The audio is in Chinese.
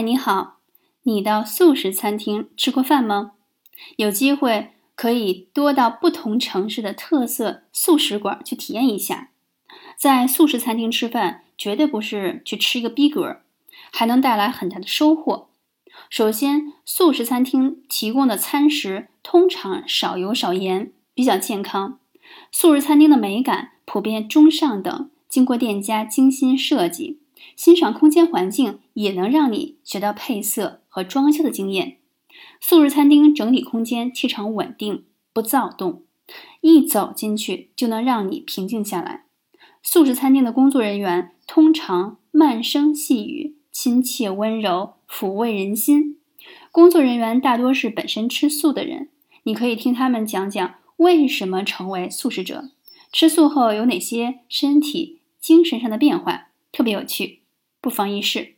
嗨，你好，你到素食餐厅吃过饭吗？有机会可以多到不同城市的特色素食馆去体验一下。在素食餐厅吃饭，绝对不是去吃一个逼格，还能带来很大的收获。首先，素食餐厅提供的餐食通常少油少盐，比较健康。素食餐厅的美感普遍中上等，经过店家精心设计。欣赏空间环境也能让你学到配色和装修的经验。素食餐厅整体空间气场稳定，不躁动，一走进去就能让你平静下来。素食餐厅的工作人员通常慢声细语，亲切温柔，抚慰人心。工作人员大多是本身吃素的人，你可以听他们讲讲为什么成为素食者，吃素后有哪些身体、精神上的变化。特别有趣，不妨一试。